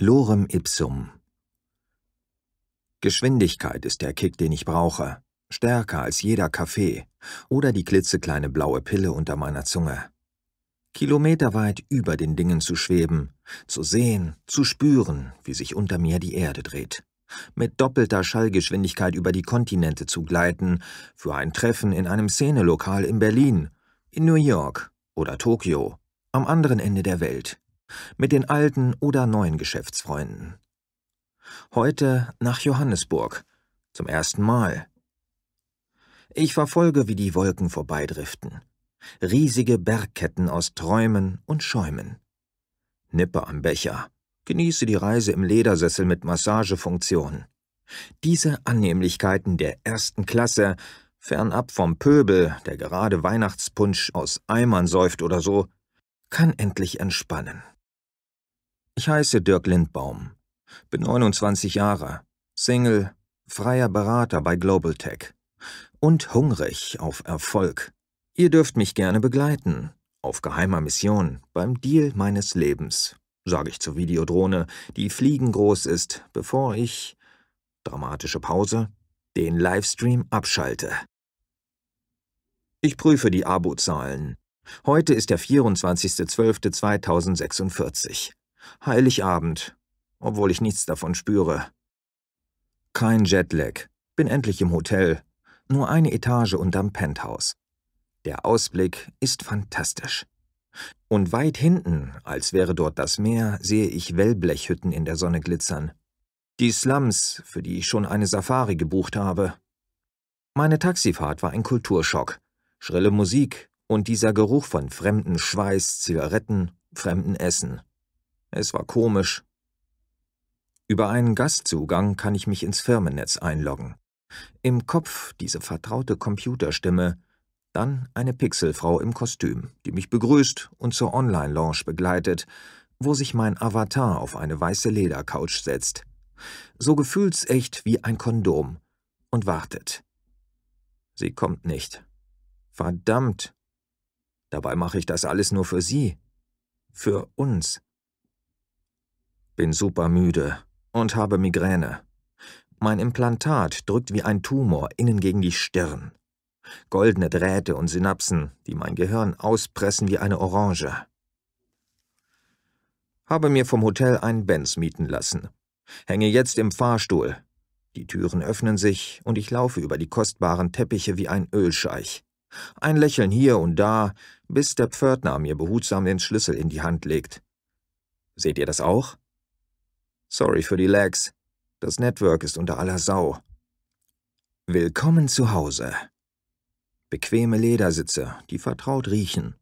Lorem ipsum. Geschwindigkeit ist der Kick, den ich brauche. Stärker als jeder Kaffee oder die klitzekleine blaue Pille unter meiner Zunge. Kilometerweit über den Dingen zu schweben, zu sehen, zu spüren, wie sich unter mir die Erde dreht. Mit doppelter Schallgeschwindigkeit über die Kontinente zu gleiten, für ein Treffen in einem Szenelokal in Berlin, in New York oder Tokio, am anderen Ende der Welt mit den alten oder neuen Geschäftsfreunden. Heute nach Johannesburg, zum ersten Mal. Ich verfolge, wie die Wolken vorbeidriften. Riesige Bergketten aus Träumen und Schäumen. Nippe am Becher, genieße die Reise im Ledersessel mit Massagefunktion. Diese Annehmlichkeiten der ersten Klasse, fernab vom Pöbel, der gerade Weihnachtspunsch aus Eimern säuft oder so, kann endlich entspannen. Ich heiße Dirk Lindbaum, bin 29 Jahre, Single, freier Berater bei Global Tech und hungrig auf Erfolg. Ihr dürft mich gerne begleiten, auf geheimer Mission, beim Deal meines Lebens, sage ich zur Videodrohne, die fliegengroß ist, bevor ich, dramatische Pause, den Livestream abschalte. Ich prüfe die Abozahlen. Heute ist der 24.12.2046. Heiligabend, obwohl ich nichts davon spüre. Kein Jetlag, bin endlich im Hotel, nur eine Etage unterm Penthouse. Der Ausblick ist fantastisch. Und weit hinten, als wäre dort das Meer, sehe ich Wellblechhütten in der Sonne glitzern. Die Slums, für die ich schon eine Safari gebucht habe. Meine Taxifahrt war ein Kulturschock. Schrille Musik und dieser Geruch von fremden Schweiß, Zigaretten, fremden Essen. Es war komisch. Über einen Gastzugang kann ich mich ins Firmennetz einloggen. Im Kopf diese vertraute Computerstimme, dann eine Pixelfrau im Kostüm, die mich begrüßt und zur Online-Lounge begleitet, wo sich mein Avatar auf eine weiße Ledercouch setzt. So gefühlsecht wie ein Kondom. Und wartet. Sie kommt nicht. Verdammt. Dabei mache ich das alles nur für sie. Für uns. Bin super müde und habe Migräne. Mein Implantat drückt wie ein Tumor innen gegen die Stirn. Goldene Drähte und Synapsen, die mein Gehirn auspressen wie eine Orange. Habe mir vom Hotel einen Benz mieten lassen. Hänge jetzt im Fahrstuhl. Die Türen öffnen sich und ich laufe über die kostbaren Teppiche wie ein Ölscheich. Ein Lächeln hier und da, bis der Pförtner mir behutsam den Schlüssel in die Hand legt. Seht ihr das auch? Sorry für die Lags. Das Network ist unter aller Sau. Willkommen zu Hause. Bequeme Ledersitze, die vertraut riechen.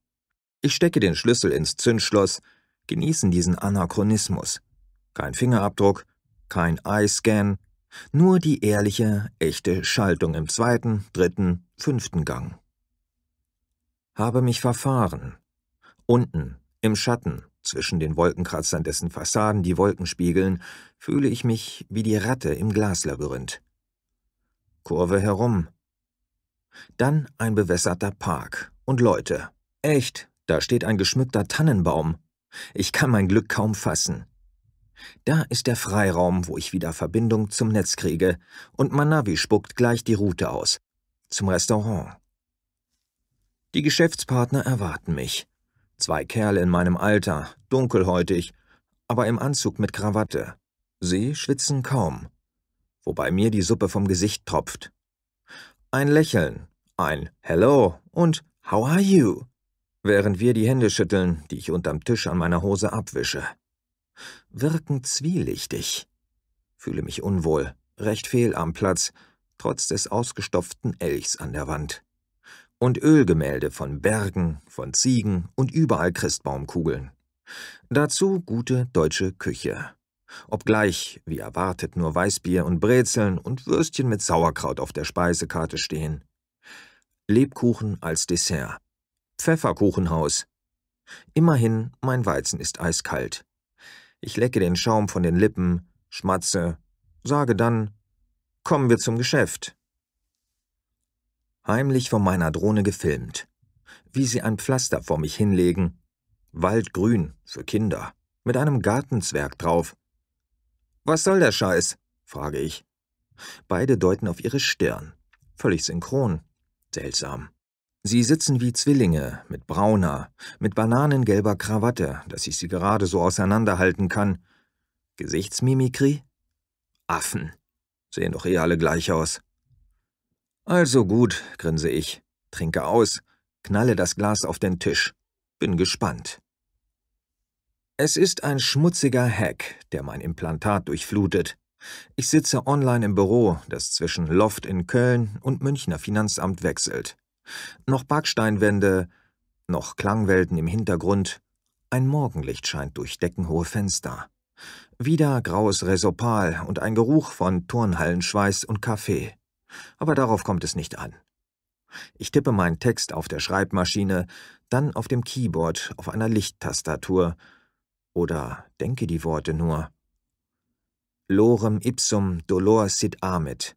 Ich stecke den Schlüssel ins Zündschloss, genießen diesen Anachronismus. Kein Fingerabdruck, kein Eye-Scan, nur die ehrliche, echte Schaltung im zweiten, dritten, fünften Gang. Habe mich verfahren. Unten, im Schatten, zwischen den Wolkenkratzern, dessen Fassaden die Wolken spiegeln, fühle ich mich wie die Ratte im Glaslabyrinth. Kurve herum. Dann ein bewässerter Park und Leute. Echt, da steht ein geschmückter Tannenbaum. Ich kann mein Glück kaum fassen. Da ist der Freiraum, wo ich wieder Verbindung zum Netz kriege, und Manavi spuckt gleich die Route aus. Zum Restaurant. Die Geschäftspartner erwarten mich. Zwei Kerle in meinem Alter, dunkelhäutig, aber im Anzug mit Krawatte. Sie schwitzen kaum, wobei mir die Suppe vom Gesicht tropft. Ein Lächeln, ein Hello und How are you? Während wir die Hände schütteln, die ich unterm Tisch an meiner Hose abwische. Wirken zwielichtig. Fühle mich unwohl, recht fehl am Platz, trotz des ausgestopften Elchs an der Wand und Ölgemälde von Bergen, von Ziegen und überall Christbaumkugeln. Dazu gute deutsche Küche. Obgleich, wie erwartet, nur Weißbier und Brezeln und Würstchen mit Sauerkraut auf der Speisekarte stehen. Lebkuchen als Dessert. Pfefferkuchenhaus. Immerhin, mein Weizen ist eiskalt. Ich lecke den Schaum von den Lippen, schmatze, sage dann, kommen wir zum Geschäft heimlich von meiner Drohne gefilmt, wie sie ein Pflaster vor mich hinlegen, Waldgrün für Kinder, mit einem Gartenzwerg drauf, Was soll der Scheiß? frage ich. Beide deuten auf ihre Stirn. Völlig synchron. Seltsam. Sie sitzen wie Zwillinge, mit brauner, mit bananengelber Krawatte, dass ich sie gerade so auseinanderhalten kann. Gesichtsmimikrie? Affen. Sehen doch eh alle gleich aus. Also gut, grinse ich, trinke aus, knalle das Glas auf den Tisch. Bin gespannt. Es ist ein schmutziger Hack, der mein Implantat durchflutet. Ich sitze online im Büro, das zwischen Loft in Köln und Münchner Finanzamt wechselt. Noch Backsteinwände, noch Klangwelten im Hintergrund, ein Morgenlicht scheint durch deckenhohe Fenster. Wieder graues Resopal und ein Geruch von Turnhallenschweiß und Kaffee. Aber darauf kommt es nicht an. Ich tippe meinen Text auf der Schreibmaschine, dann auf dem Keyboard auf einer Lichttastatur oder denke die Worte nur. Lorem ipsum dolor sit amet.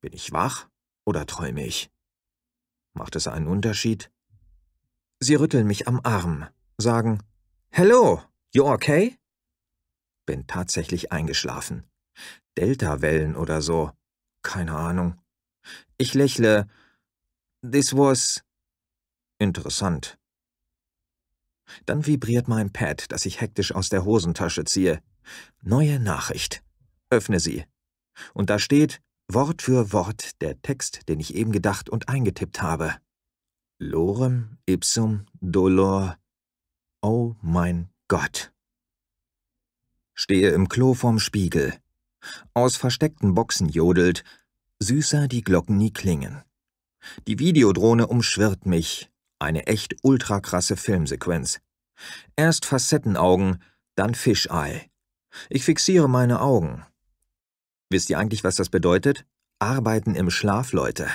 Bin ich wach oder träume ich? Macht es einen Unterschied? Sie rütteln mich am Arm, sagen Hello, you okay? Bin tatsächlich eingeschlafen. Delta-Wellen oder so. Keine Ahnung. Ich lächle. This was interessant. Dann vibriert mein Pad, das ich hektisch aus der Hosentasche ziehe. Neue Nachricht. Öffne sie. Und da steht Wort für Wort der Text, den ich eben gedacht und eingetippt habe. Lorem ipsum dolor. Oh mein Gott. Stehe im Klo vorm Spiegel. Aus versteckten Boxen jodelt, süßer die Glocken nie klingen. Die Videodrohne umschwirrt mich, eine echt ultrakrasse Filmsequenz. Erst Facettenaugen, dann Fischei. Ich fixiere meine Augen. Wisst ihr eigentlich, was das bedeutet? Arbeiten im Schlaf, Leute.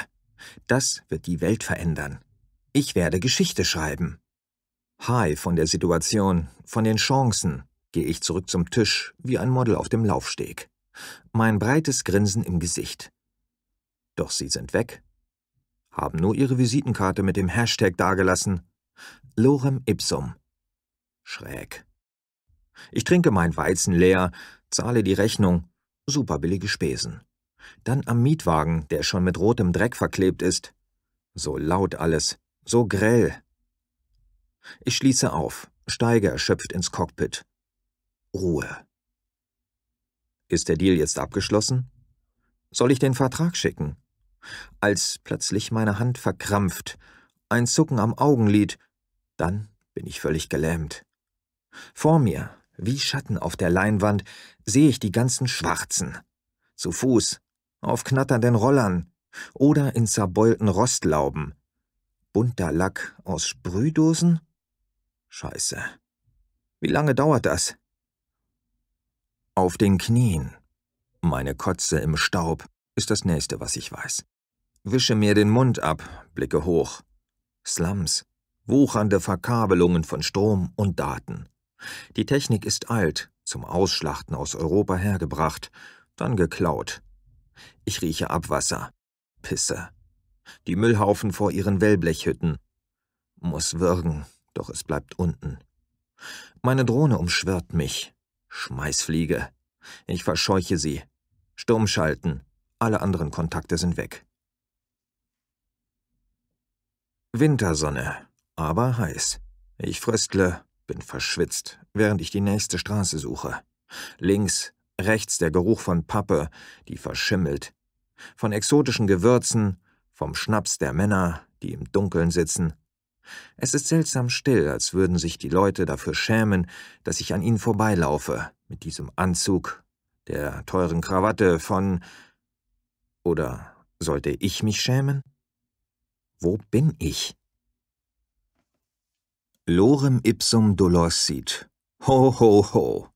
Das wird die Welt verändern. Ich werde Geschichte schreiben. High von der Situation, von den Chancen, gehe ich zurück zum Tisch wie ein Model auf dem Laufsteg. Mein breites Grinsen im Gesicht. Doch sie sind weg. Haben nur ihre Visitenkarte mit dem Hashtag dagelassen. Lorem ipsum. Schräg. Ich trinke mein Weizen leer, zahle die Rechnung, superbillige Spesen. Dann am Mietwagen, der schon mit rotem Dreck verklebt ist. So laut alles, so grell. Ich schließe auf, steige erschöpft ins Cockpit. Ruhe. Ist der Deal jetzt abgeschlossen? Soll ich den Vertrag schicken? Als plötzlich meine Hand verkrampft, ein Zucken am Augenlid, dann bin ich völlig gelähmt. Vor mir, wie Schatten auf der Leinwand, sehe ich die ganzen Schwarzen. Zu Fuß, auf knatternden Rollern oder in zerbeulten Rostlauben. Bunter Lack aus Sprühdosen? Scheiße. Wie lange dauert das? Auf den Knien. Meine Kotze im Staub ist das nächste, was ich weiß. Wische mir den Mund ab, blicke hoch. Slums, wuchernde Verkabelungen von Strom und Daten. Die Technik ist alt, zum Ausschlachten aus Europa hergebracht, dann geklaut. Ich rieche Abwasser, Pisse. Die Müllhaufen vor ihren Wellblechhütten. Muss würgen, doch es bleibt unten. Meine Drohne umschwirrt mich. Schmeißfliege. Ich verscheuche sie. Sturm schalten. Alle anderen Kontakte sind weg. Wintersonne, aber heiß. Ich fröstle, bin verschwitzt, während ich die nächste Straße suche. Links, rechts der Geruch von Pappe, die verschimmelt. Von exotischen Gewürzen, vom Schnaps der Männer, die im Dunkeln sitzen. Es ist seltsam still, als würden sich die Leute dafür schämen, dass ich an ihnen vorbeilaufe, mit diesem Anzug, der teuren Krawatte von. Oder sollte ich mich schämen? Wo bin ich? Lorem ipsum dolorsit. Ho, ho, ho.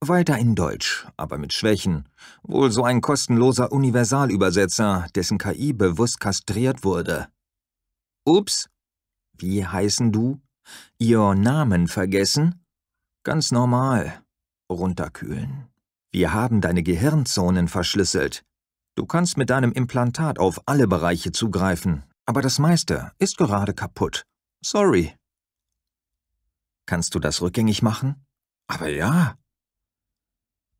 Weiter in Deutsch, aber mit Schwächen. Wohl so ein kostenloser Universalübersetzer, dessen KI bewusst kastriert wurde. Ups. Wie heißen du? Ihr Namen vergessen? Ganz normal. Runterkühlen. Wir haben deine Gehirnzonen verschlüsselt. Du kannst mit deinem Implantat auf alle Bereiche zugreifen, aber das meiste ist gerade kaputt. Sorry. Kannst du das rückgängig machen? Aber ja.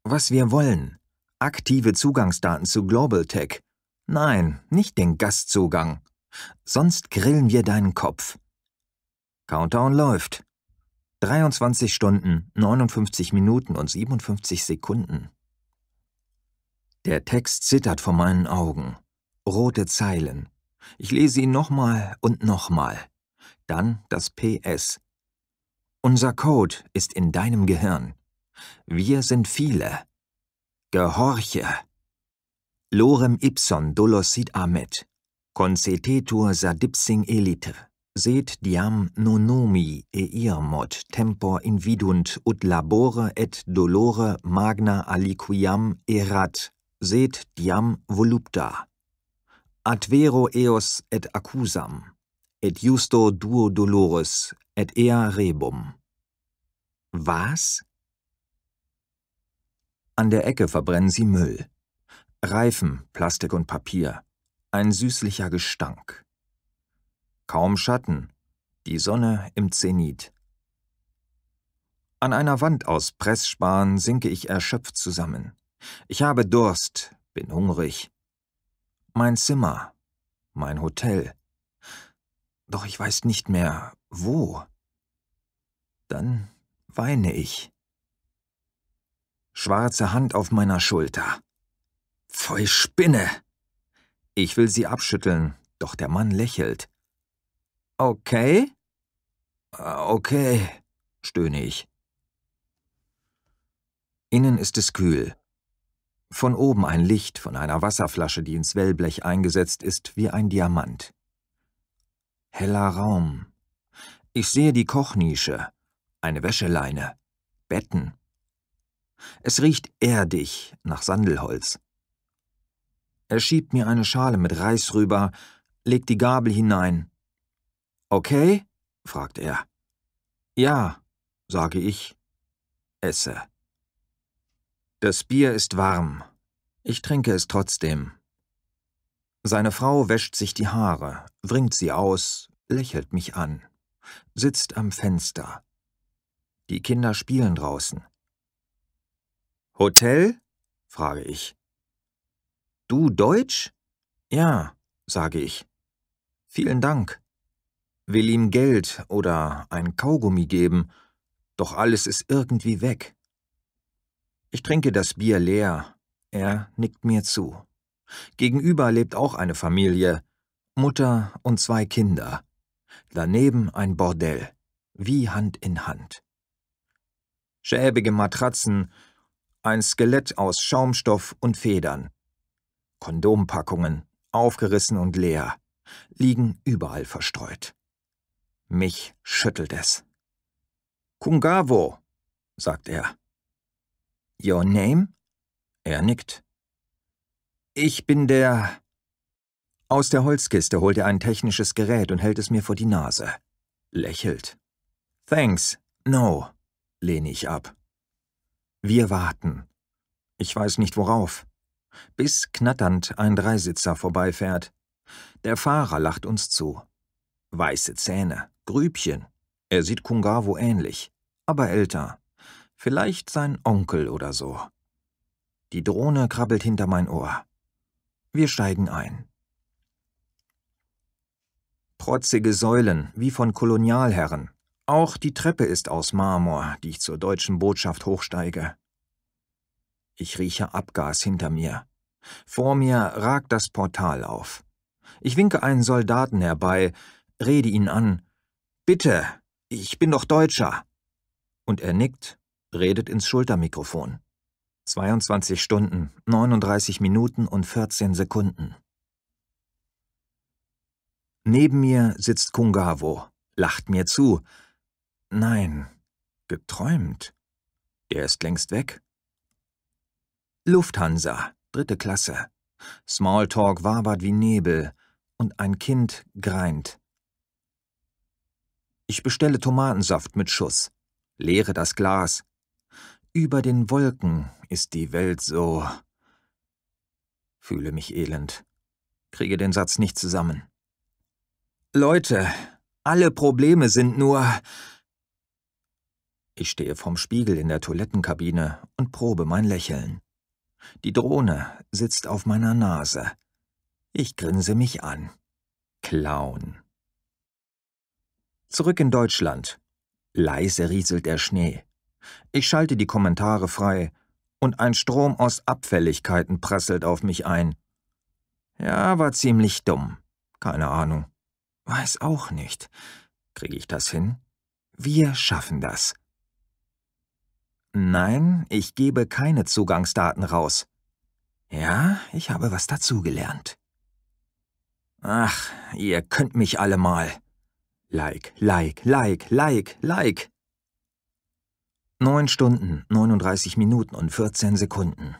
Was wir wollen. Aktive Zugangsdaten zu Global Tech. Nein, nicht den Gastzugang. Sonst grillen wir deinen Kopf. Countdown läuft. 23 Stunden, 59 Minuten und 57 Sekunden. Der Text zittert vor meinen Augen. Rote Zeilen. Ich lese ihn nochmal und nochmal. Dann das PS. Unser Code ist in deinem Gehirn. Wir sind viele. Gehorche. Lorem ipson dolosit amet. Concetetur sadipsing eliter. Sed diam nonomi eirmod tempor invidunt ut labore et dolore magna aliquiam erat. Sed diam volupta. Ad vero eos et accusam, et justo duo dolores, et ea rebum. Was? An der Ecke verbrennen sie Müll. Reifen, Plastik und Papier. Ein süßlicher Gestank. Kaum Schatten. Die Sonne im Zenit. An einer Wand aus Pressspan sinke ich erschöpft zusammen. Ich habe Durst, bin hungrig. Mein Zimmer, mein Hotel. Doch ich weiß nicht mehr, wo. Dann weine ich. Schwarze Hand auf meiner Schulter. Pfui Spinne! Ich will sie abschütteln, doch der Mann lächelt. Okay? Okay, stöhne ich. Innen ist es kühl. Von oben ein Licht von einer Wasserflasche, die ins Wellblech eingesetzt ist, wie ein Diamant. Heller Raum. Ich sehe die Kochnische, eine Wäscheleine, Betten. Es riecht erdig nach Sandelholz. Er schiebt mir eine Schale mit Reis rüber, legt die Gabel hinein. Okay? fragt er. Ja, sage ich. Esse. Das Bier ist warm. Ich trinke es trotzdem. Seine Frau wäscht sich die Haare, wringt sie aus, lächelt mich an, sitzt am Fenster. Die Kinder spielen draußen. Hotel? frage ich. Du Deutsch? Ja, sage ich. Vielen Dank. Will ihm Geld oder ein Kaugummi geben, doch alles ist irgendwie weg. Ich trinke das Bier leer. Er nickt mir zu. Gegenüber lebt auch eine Familie, Mutter und zwei Kinder. Daneben ein Bordell, wie Hand in Hand. Schäbige Matratzen, ein Skelett aus Schaumstoff und Federn. Kondompackungen, aufgerissen und leer, liegen überall verstreut. Mich schüttelt es. Kungavo, sagt er. Your name? Er nickt. Ich bin der... Aus der Holzkiste holt er ein technisches Gerät und hält es mir vor die Nase. Lächelt. Thanks, no, lehne ich ab. Wir warten. Ich weiß nicht worauf. Bis knatternd ein Dreisitzer vorbeifährt. Der Fahrer lacht uns zu. Weiße Zähne, Grübchen. Er sieht Kungavo ähnlich, aber älter. Vielleicht sein Onkel oder so. Die Drohne krabbelt hinter mein Ohr. Wir steigen ein. Protzige Säulen, wie von Kolonialherren. Auch die Treppe ist aus Marmor, die ich zur deutschen Botschaft hochsteige. Ich rieche Abgas hinter mir. Vor mir ragt das Portal auf. Ich winke einen Soldaten herbei, rede ihn an. Bitte, ich bin doch Deutscher. Und er nickt redet ins Schultermikrofon. 22 Stunden, 39 Minuten und 14 Sekunden. Neben mir sitzt Kungavo, lacht mir zu. Nein, geträumt. Er ist längst weg. Lufthansa, dritte Klasse. Smalltalk wabert wie Nebel und ein Kind greint. Ich bestelle Tomatensaft mit Schuss, leere das Glas, über den Wolken ist die Welt so. Fühle mich elend. Kriege den Satz nicht zusammen. Leute, alle Probleme sind nur. Ich stehe vorm Spiegel in der Toilettenkabine und probe mein Lächeln. Die Drohne sitzt auf meiner Nase. Ich grinse mich an. Clown. Zurück in Deutschland. Leise rieselt der Schnee. Ich schalte die Kommentare frei und ein Strom aus Abfälligkeiten prasselt auf mich ein. Ja, war ziemlich dumm. Keine Ahnung. Weiß auch nicht. Kriege ich das hin? Wir schaffen das. Nein, ich gebe keine Zugangsdaten raus. Ja, ich habe was dazugelernt. Ach, ihr könnt mich alle mal. Like, like, like, like, like. Neun Stunden, 39 Minuten und 14 Sekunden.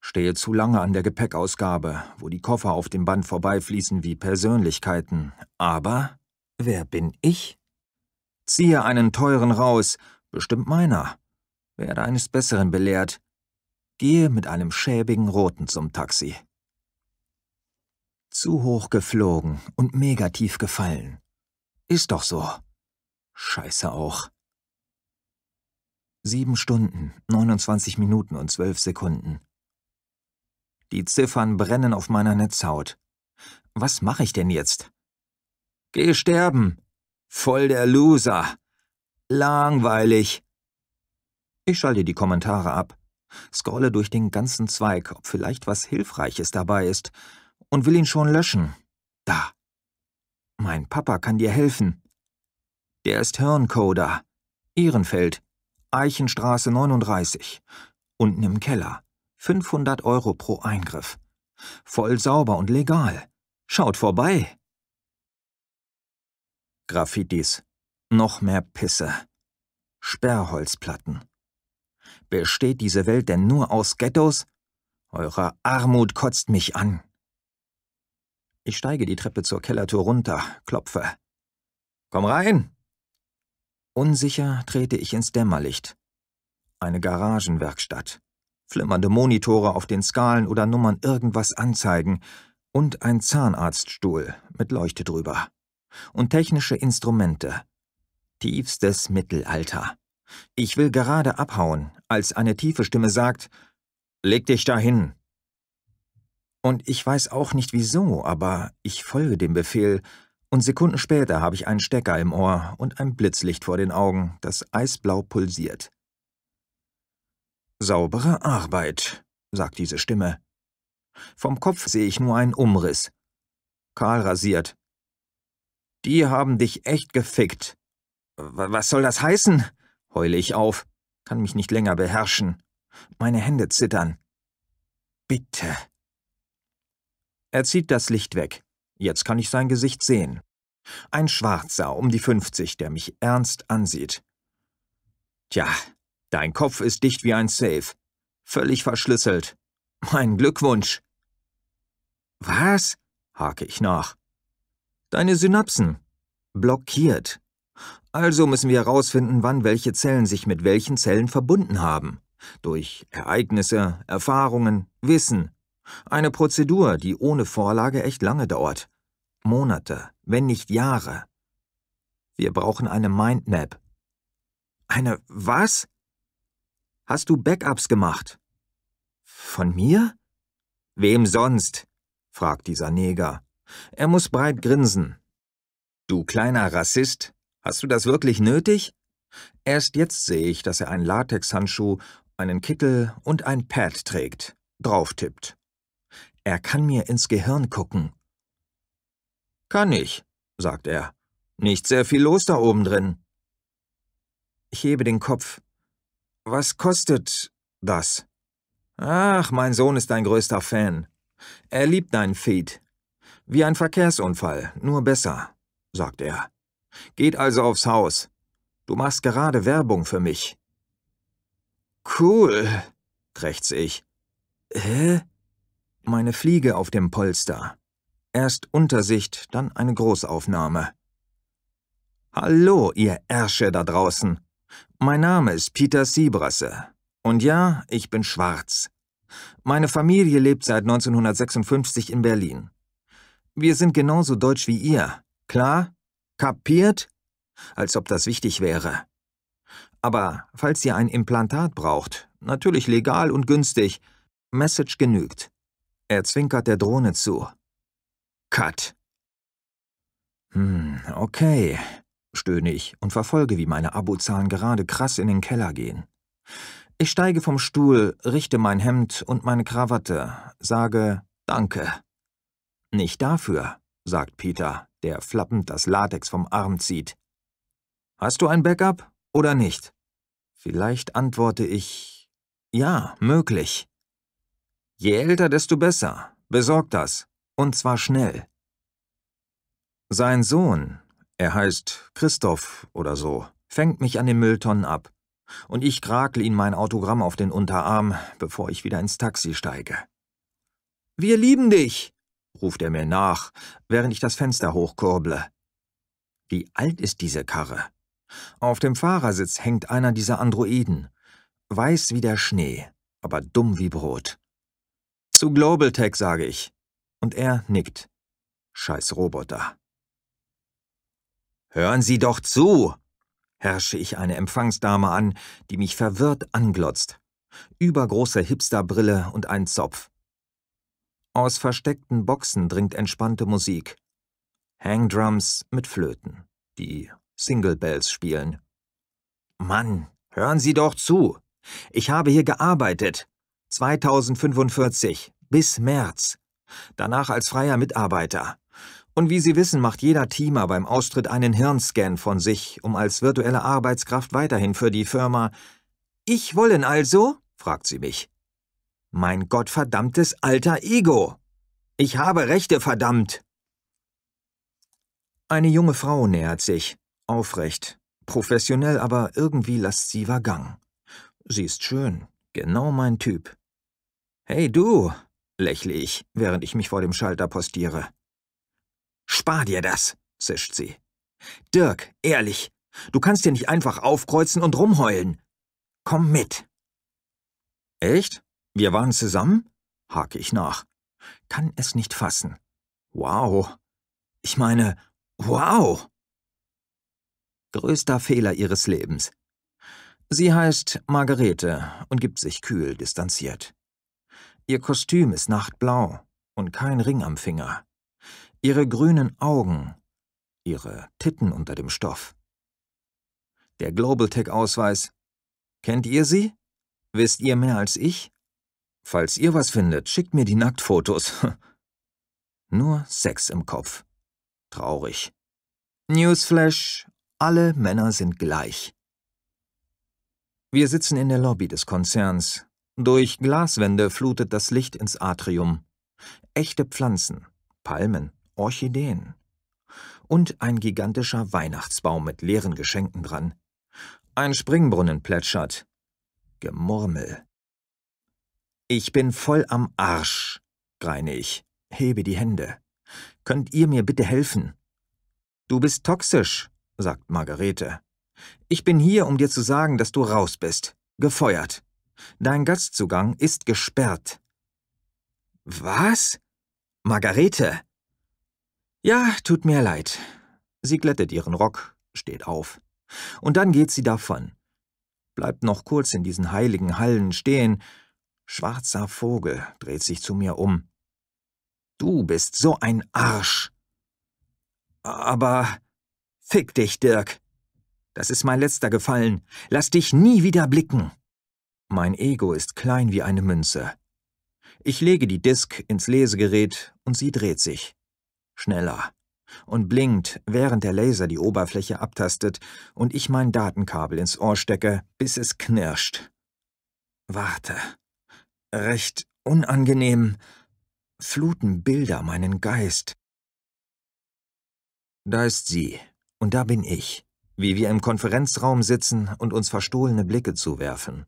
Stehe zu lange an der Gepäckausgabe, wo die Koffer auf dem Band vorbeifließen wie Persönlichkeiten. Aber wer bin ich? Ziehe einen teuren raus, bestimmt meiner werde eines Besseren belehrt, gehe mit einem schäbigen Roten zum Taxi. Zu hoch geflogen und negativ gefallen. Ist doch so. Scheiße auch. Sieben Stunden, 29 Minuten und zwölf Sekunden. Die Ziffern brennen auf meiner Netzhaut. Was mache ich denn jetzt? Geh sterben! Voll der Loser! Langweilig! Ich schalte die Kommentare ab, scrolle durch den ganzen Zweig, ob vielleicht was Hilfreiches dabei ist, und will ihn schon löschen. Da. Mein Papa kann dir helfen. Der ist Hirncoder. Ehrenfeld. Eichenstraße 39. Unten im Keller. 500 Euro pro Eingriff. Voll sauber und legal. Schaut vorbei. Graffitis. Noch mehr Pisse. Sperrholzplatten. Besteht diese Welt denn nur aus Ghettos? Eure Armut kotzt mich an. Ich steige die Treppe zur Kellertür runter, klopfe. Komm rein! Unsicher trete ich ins Dämmerlicht. Eine Garagenwerkstatt. Flimmernde Monitore auf den Skalen oder Nummern irgendwas anzeigen und ein Zahnarztstuhl mit Leuchte drüber. Und technische Instrumente. Tiefstes Mittelalter. Ich will gerade abhauen, als eine tiefe Stimme sagt, Leg dich dahin. Und ich weiß auch nicht wieso, aber ich folge dem Befehl, und Sekunden später habe ich einen Stecker im Ohr und ein Blitzlicht vor den Augen, das eisblau pulsiert. Saubere Arbeit, sagt diese Stimme. Vom Kopf sehe ich nur einen Umriss. Karl rasiert. Die haben dich echt gefickt. Was soll das heißen? heule ich auf, kann mich nicht länger beherrschen. Meine Hände zittern. Bitte. Er zieht das Licht weg. Jetzt kann ich sein Gesicht sehen. Ein Schwarzer um die fünfzig, der mich ernst ansieht. Tja, dein Kopf ist dicht wie ein Safe. Völlig verschlüsselt. Mein Glückwunsch. Was? hake ich nach. Deine Synapsen. Blockiert. Also müssen wir herausfinden, wann welche Zellen sich mit welchen Zellen verbunden haben. Durch Ereignisse, Erfahrungen, Wissen. Eine Prozedur, die ohne Vorlage echt lange dauert. Monate, wenn nicht Jahre. Wir brauchen eine Mindmap. Eine was? Hast du Backups gemacht? Von mir? Wem sonst? fragt dieser Neger. Er muss breit grinsen. Du kleiner Rassist, Hast du das wirklich nötig? Erst jetzt sehe ich, dass er einen Latexhandschuh, einen Kittel und ein Pad trägt, drauftippt. Er kann mir ins Gehirn gucken. Kann ich, sagt er. Nicht sehr viel los da oben drin. Ich hebe den Kopf. Was kostet das? Ach, mein Sohn ist dein größter Fan. Er liebt deinen Feed. Wie ein Verkehrsunfall, nur besser, sagt er. Geht also aufs Haus. Du machst gerade Werbung für mich. Cool, krächze ich. Hä? Meine Fliege auf dem Polster. Erst Untersicht, dann eine Großaufnahme. Hallo, ihr Ärsche da draußen. Mein Name ist Peter Siebrasse. Und ja, ich bin schwarz. Meine Familie lebt seit 1956 in Berlin. Wir sind genauso deutsch wie ihr, klar? Kapiert? Als ob das wichtig wäre. Aber falls ihr ein Implantat braucht, natürlich legal und günstig, Message genügt. Er zwinkert der Drohne zu. Cut. Hm, okay, stöhne ich und verfolge, wie meine Abozahlen gerade krass in den Keller gehen. Ich steige vom Stuhl, richte mein Hemd und meine Krawatte, sage Danke. Nicht dafür, sagt Peter, der flappend das Latex vom Arm zieht. Hast du ein Backup oder nicht? Vielleicht antworte ich Ja, möglich. Je älter, desto besser. Besorg das. Und zwar schnell. Sein Sohn, er heißt Christoph oder so, fängt mich an den Mülltonnen ab. Und ich krakel ihm mein Autogramm auf den Unterarm, bevor ich wieder ins Taxi steige. Wir lieben dich, ruft er mir nach, während ich das Fenster hochkurble. Wie alt ist diese Karre? Auf dem Fahrersitz hängt einer dieser Androiden. Weiß wie der Schnee, aber dumm wie Brot. Zu Global Tech, sage ich. Und er nickt. Scheiß Roboter. Hören Sie doch zu, herrsche ich eine Empfangsdame an, die mich verwirrt anglotzt. Übergroße Hipsterbrille und ein Zopf. Aus versteckten Boxen dringt entspannte Musik. Hangdrums mit Flöten, die Single Bells spielen. Mann, hören Sie doch zu. Ich habe hier gearbeitet. 2045 bis März. Danach als freier Mitarbeiter. Und wie Sie wissen, macht jeder Teamer beim Austritt einen Hirnscan von sich, um als virtuelle Arbeitskraft weiterhin für die Firma. Ich wollen also? fragt sie mich. Mein gottverdammtes alter Ego. Ich habe Rechte, verdammt. Eine junge Frau nähert sich, aufrecht, professionell, aber irgendwie lasziver Gang. Sie ist schön, genau mein Typ. Hey du, lächle ich, während ich mich vor dem Schalter postiere. Spar dir das, zischt sie. Dirk, ehrlich, du kannst dir nicht einfach aufkreuzen und rumheulen. Komm mit. Echt? Wir waren zusammen? hake ich nach. Kann es nicht fassen. Wow. Ich meine, wow. Größter Fehler ihres Lebens. Sie heißt Margarete und gibt sich kühl distanziert. Ihr Kostüm ist nachtblau und kein Ring am Finger. Ihre grünen Augen, ihre Titten unter dem Stoff. Der Global Tech Ausweis. Kennt ihr sie? Wisst ihr mehr als ich? Falls ihr was findet, schickt mir die Nacktfotos. Nur Sex im Kopf. Traurig. Newsflash, alle Männer sind gleich. Wir sitzen in der Lobby des Konzerns. Durch Glaswände flutet das Licht ins Atrium. Echte Pflanzen, Palmen, Orchideen. Und ein gigantischer Weihnachtsbaum mit leeren Geschenken dran. Ein Springbrunnen plätschert. Gemurmel. Ich bin voll am Arsch, greine ich, hebe die Hände. Könnt ihr mir bitte helfen? Du bist toxisch, sagt Margarete. Ich bin hier, um dir zu sagen, dass du raus bist. Gefeuert. Dein Gastzugang ist gesperrt. Was? Margarete, ja, tut mir leid. Sie glättet ihren Rock, steht auf. Und dann geht sie davon. Bleibt noch kurz in diesen heiligen Hallen stehen. Schwarzer Vogel dreht sich zu mir um. Du bist so ein Arsch. Aber fick dich, Dirk. Das ist mein letzter Gefallen. Lass dich nie wieder blicken. Mein Ego ist klein wie eine Münze. Ich lege die Disk ins Lesegerät und sie dreht sich schneller und blinkt, während der Laser die Oberfläche abtastet und ich mein Datenkabel ins Ohr stecke, bis es knirscht. Warte. Recht unangenehm fluten Bilder meinen Geist. Da ist sie, und da bin ich, wie wir im Konferenzraum sitzen und uns verstohlene Blicke zuwerfen.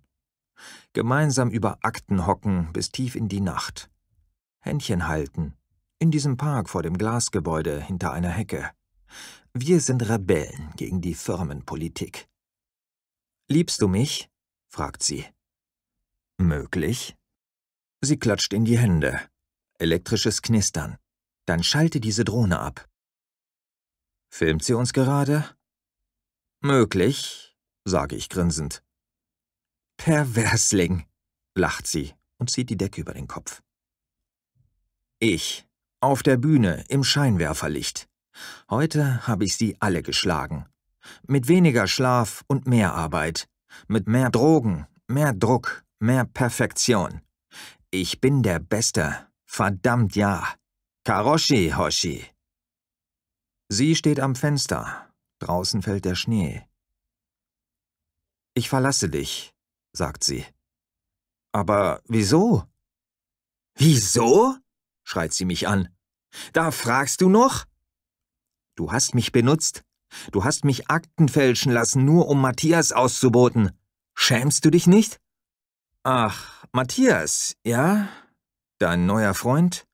Gemeinsam über Akten hocken bis tief in die Nacht. Händchen halten, in diesem Park vor dem Glasgebäude hinter einer Hecke. Wir sind Rebellen gegen die Firmenpolitik. Liebst du mich? fragt sie. Möglich. Sie klatscht in die Hände. Elektrisches Knistern. Dann schalte diese Drohne ab. Filmt sie uns gerade? Möglich. sage ich grinsend. Perversling, lacht sie und zieht die Decke über den Kopf. Ich, auf der Bühne, im Scheinwerferlicht. Heute habe ich sie alle geschlagen. Mit weniger Schlaf und mehr Arbeit. Mit mehr Drogen, mehr Druck, mehr Perfektion. Ich bin der Beste. Verdammt ja. Karoshi Hoshi. Sie steht am Fenster. Draußen fällt der Schnee. Ich verlasse dich, sagt sie. Aber wieso? Wieso? schreit sie mich an. Da fragst du noch? Du hast mich benutzt. Du hast mich Akten fälschen lassen, nur um Matthias auszuboten. Schämst du dich nicht? Ach, Matthias, ja? Dein neuer Freund?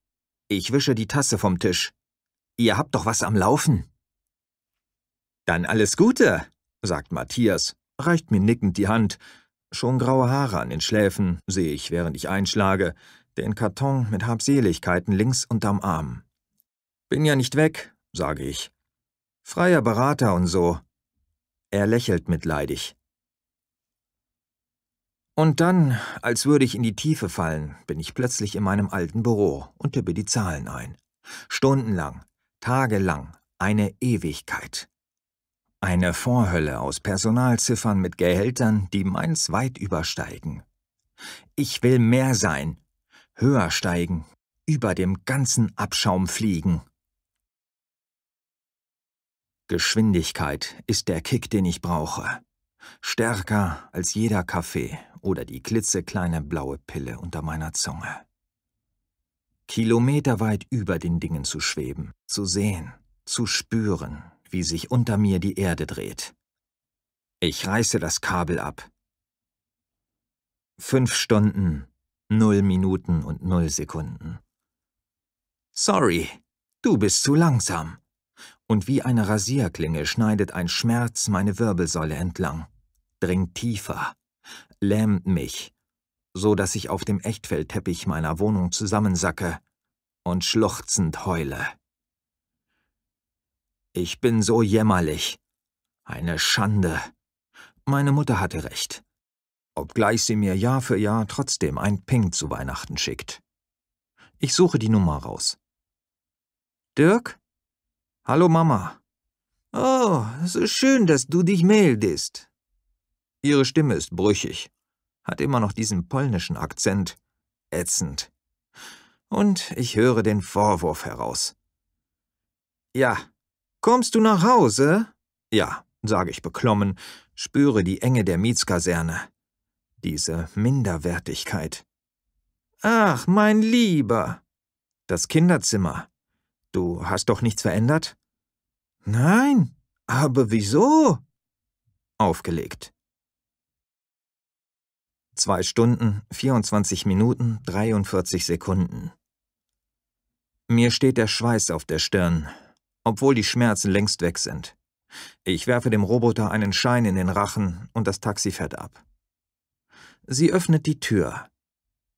Ich wische die Tasse vom Tisch. Ihr habt doch was am Laufen. Dann alles Gute, sagt Matthias, reicht mir nickend die Hand. Schon graue Haare an den Schläfen sehe ich, während ich einschlage, den Karton mit Habseligkeiten links unterm Arm. Bin ja nicht weg, sage ich. Freier Berater und so. Er lächelt mitleidig. Und dann, als würde ich in die Tiefe fallen, bin ich plötzlich in meinem alten Büro und tippe die Zahlen ein. Stundenlang, tagelang, eine Ewigkeit. Eine Vorhölle aus Personalziffern mit Gehältern, die meins weit übersteigen. Ich will mehr sein, höher steigen, über dem ganzen Abschaum fliegen. Geschwindigkeit ist der Kick, den ich brauche. Stärker als jeder Kaffee oder die klitzekleine blaue Pille unter meiner Zunge. Kilometerweit über den Dingen zu schweben, zu sehen, zu spüren, wie sich unter mir die Erde dreht. Ich reiße das Kabel ab. Fünf Stunden, null Minuten und null Sekunden. Sorry, du bist zu langsam. Und wie eine Rasierklinge schneidet ein Schmerz meine Wirbelsäule entlang, dringt tiefer, lähmt mich, so dass ich auf dem Echtfeldteppich meiner Wohnung zusammensacke und schluchzend heule. Ich bin so jämmerlich. Eine Schande. Meine Mutter hatte recht. Obgleich sie mir Jahr für Jahr trotzdem ein Ping zu Weihnachten schickt. Ich suche die Nummer raus. Dirk? Hallo Mama. Oh, so schön, dass du dich meldest. Ihre Stimme ist brüchig, hat immer noch diesen polnischen Akzent. Ätzend. Und ich höre den Vorwurf heraus. Ja, kommst du nach Hause? Ja, sage ich beklommen, spüre die Enge der Mietskaserne. Diese Minderwertigkeit. Ach, mein Lieber. Das Kinderzimmer. Du hast doch nichts verändert? Nein, aber wieso? Aufgelegt. Zwei Stunden, 24 Minuten, 43 Sekunden. Mir steht der Schweiß auf der Stirn, obwohl die Schmerzen längst weg sind. Ich werfe dem Roboter einen Schein in den Rachen und das Taxi fährt ab. Sie öffnet die Tür.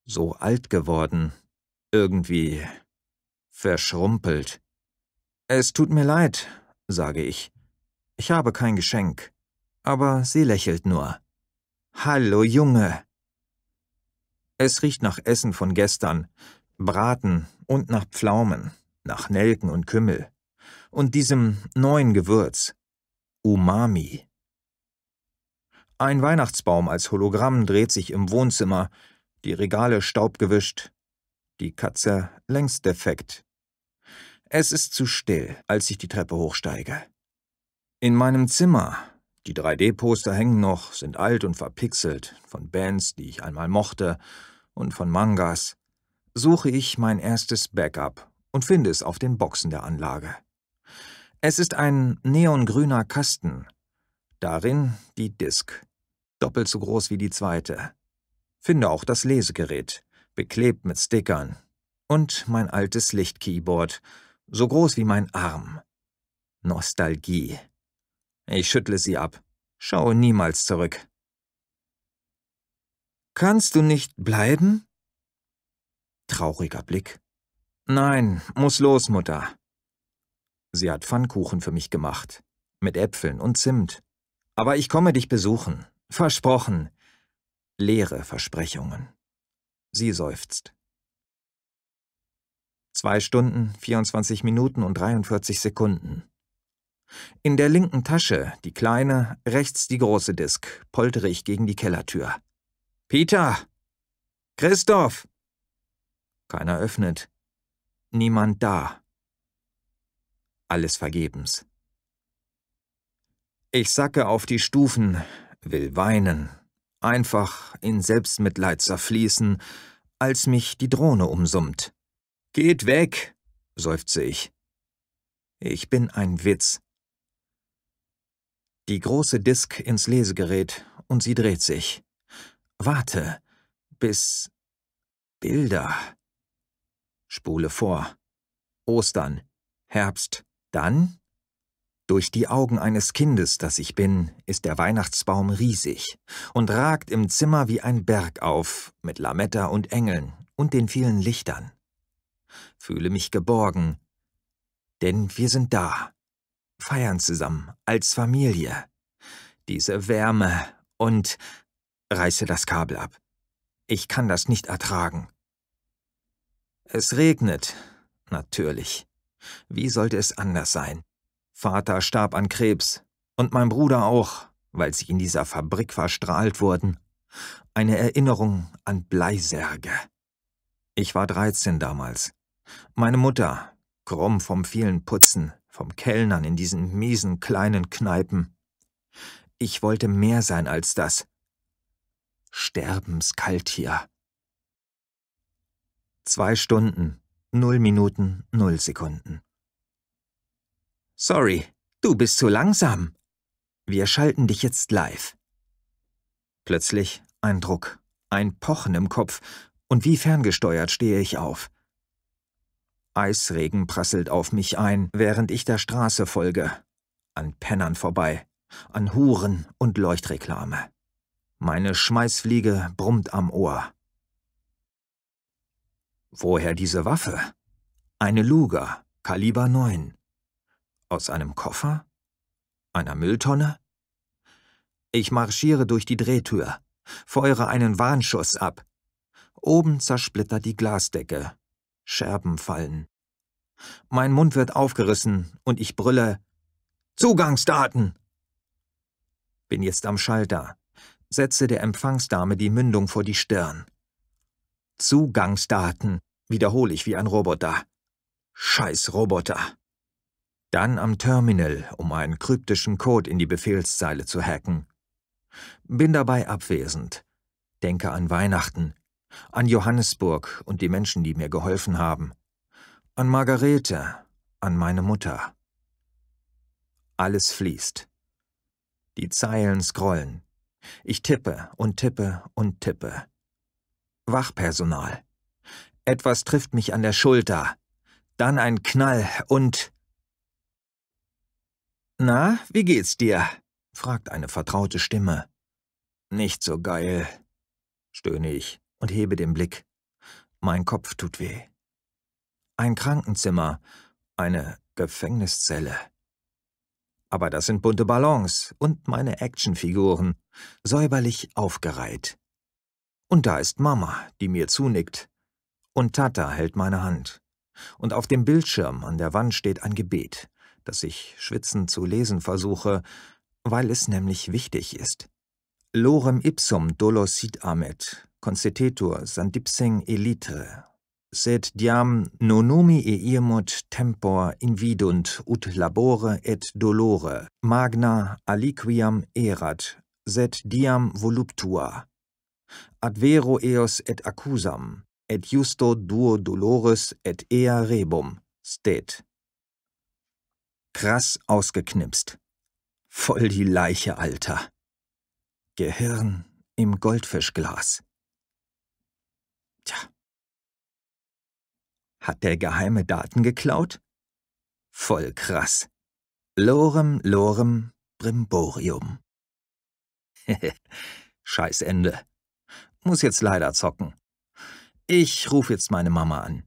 So alt geworden. Irgendwie verschrumpelt. Es tut mir leid, sage ich. Ich habe kein Geschenk. Aber sie lächelt nur. Hallo, Junge. Es riecht nach Essen von gestern, Braten und nach Pflaumen, nach Nelken und Kümmel. Und diesem neuen Gewürz. Umami. Ein Weihnachtsbaum als Hologramm dreht sich im Wohnzimmer, die Regale staubgewischt, die Katze längst defekt. Es ist zu still, als ich die Treppe hochsteige. In meinem Zimmer, die 3D-Poster hängen noch, sind alt und verpixelt, von Bands, die ich einmal mochte, und von Mangas, suche ich mein erstes Backup und finde es auf den Boxen der Anlage. Es ist ein neongrüner Kasten, darin die Disk, doppelt so groß wie die zweite. Finde auch das Lesegerät, beklebt mit Stickern. Und mein altes Lichtkeyboard, so groß wie mein Arm. Nostalgie. Ich schüttle sie ab, schaue niemals zurück. Kannst du nicht bleiben? Trauriger Blick. Nein, muss los, Mutter. Sie hat Pfannkuchen für mich gemacht, mit Äpfeln und Zimt. Aber ich komme dich besuchen. Versprochen. Leere Versprechungen. Sie seufzt. Zwei Stunden, 24 Minuten und 43 Sekunden. In der linken Tasche die kleine, rechts die große Disk, poltere ich gegen die Kellertür. Peter! Christoph! Keiner öffnet. Niemand da. Alles vergebens. Ich sacke auf die Stufen, will weinen, einfach in Selbstmitleid zerfließen, als mich die Drohne umsummt. Geht weg, seufze ich. Ich bin ein Witz. Die große Disk ins Lesegerät und sie dreht sich. Warte, bis Bilder. Spule vor. Ostern, Herbst, dann? Durch die Augen eines Kindes, das ich bin, ist der Weihnachtsbaum riesig und ragt im Zimmer wie ein Berg auf, mit Lametta und Engeln und den vielen Lichtern. Fühle mich geborgen, denn wir sind da, feiern zusammen, als Familie. Diese Wärme und reiße das Kabel ab. Ich kann das nicht ertragen. Es regnet, natürlich. Wie sollte es anders sein? Vater starb an Krebs und mein Bruder auch, weil sie in dieser Fabrik verstrahlt wurden. Eine Erinnerung an Bleisärge. Ich war 13 damals. Meine Mutter, krumm vom vielen Putzen, vom Kellnern in diesen miesen kleinen Kneipen. Ich wollte mehr sein als das. Sterbenskalt hier. Zwei Stunden, null Minuten, null Sekunden. Sorry, du bist zu langsam. Wir schalten dich jetzt live. Plötzlich ein Druck, ein Pochen im Kopf, und wie ferngesteuert stehe ich auf. Eisregen prasselt auf mich ein, während ich der Straße folge. An Pennern vorbei, an Huren und Leuchtreklame. Meine Schmeißfliege brummt am Ohr. Woher diese Waffe? Eine Luger, Kaliber 9. Aus einem Koffer? Einer Mülltonne? Ich marschiere durch die Drehtür, feuere einen Warnschuss ab. Oben zersplittert die Glasdecke, Scherben fallen. Mein Mund wird aufgerissen und ich brülle Zugangsdaten. Bin jetzt am Schalter, setze der Empfangsdame die Mündung vor die Stirn. Zugangsdaten, wiederhole ich wie ein Roboter. Scheiß Roboter. Dann am Terminal, um einen kryptischen Code in die Befehlszeile zu hacken. Bin dabei abwesend. Denke an Weihnachten, an Johannesburg und die Menschen, die mir geholfen haben. An Margarete, an meine Mutter. Alles fließt. Die Zeilen scrollen. Ich tippe und tippe und tippe. Wachpersonal. Etwas trifft mich an der Schulter. Dann ein Knall und... Na, wie geht's dir? fragt eine vertraute Stimme. Nicht so geil, stöhne ich und hebe den Blick. Mein Kopf tut weh. Ein Krankenzimmer, eine Gefängniszelle. Aber das sind bunte Ballons und meine Actionfiguren, säuberlich aufgereiht. Und da ist Mama, die mir zunickt. Und Tata hält meine Hand. Und auf dem Bildschirm an der Wand steht ein Gebet das ich schwitzend zu lesen versuche, weil es nämlich wichtig ist. Lorem ipsum dolosit amet, concetetur sandipseng elitre, sed diam nonumi eirmut tempor invidunt ut labore et dolore, magna aliquiam erat, sed diam voluptua. Ad vero eos et accusam, et justo duo dolores et ea rebum, stet krass ausgeknipst. Voll die Leiche, Alter. Gehirn im Goldfischglas. Tja. Hat der geheime Daten geklaut? Voll krass. Lorem, lorem, brimborium. Scheiß Ende. Muss jetzt leider zocken. Ich ruf jetzt meine Mama an.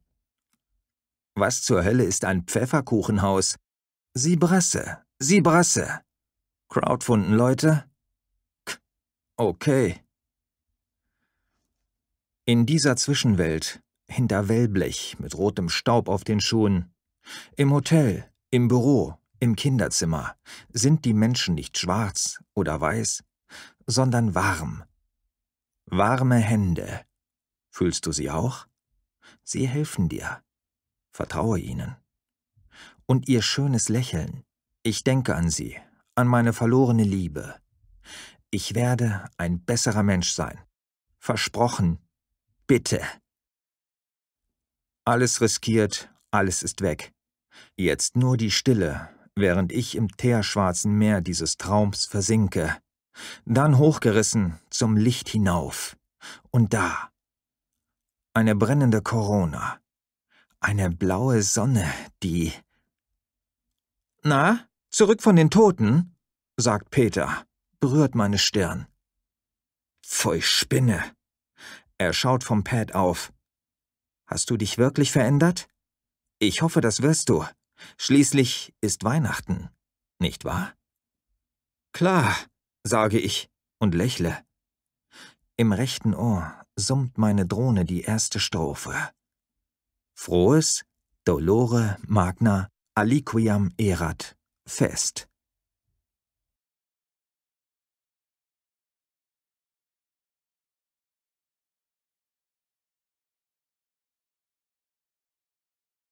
Was zur Hölle ist ein Pfefferkuchenhaus? Sie brasse, sie brasse. Crowdfunden, Leute? Okay. In dieser Zwischenwelt, hinter Wellblech mit rotem Staub auf den Schuhen, im Hotel, im Büro, im Kinderzimmer, sind die Menschen nicht schwarz oder weiß, sondern warm. Warme Hände. Fühlst du sie auch? Sie helfen dir. Vertraue ihnen. Und ihr schönes Lächeln. Ich denke an sie, an meine verlorene Liebe. Ich werde ein besserer Mensch sein. Versprochen. Bitte. Alles riskiert, alles ist weg. Jetzt nur die Stille, während ich im teerschwarzen Meer dieses Traums versinke. Dann hochgerissen zum Licht hinauf. Und da. Eine brennende Corona. Eine blaue Sonne, die... Na, zurück von den Toten? sagt Peter, berührt meine Stirn. Pfui Spinne. Er schaut vom Pad auf. Hast du dich wirklich verändert? Ich hoffe, das wirst du. Schließlich ist Weihnachten, nicht wahr? Klar, sage ich und lächle. Im rechten Ohr summt meine Drohne die erste Strophe. Frohes Dolore Magna Aliquiam erat Fest.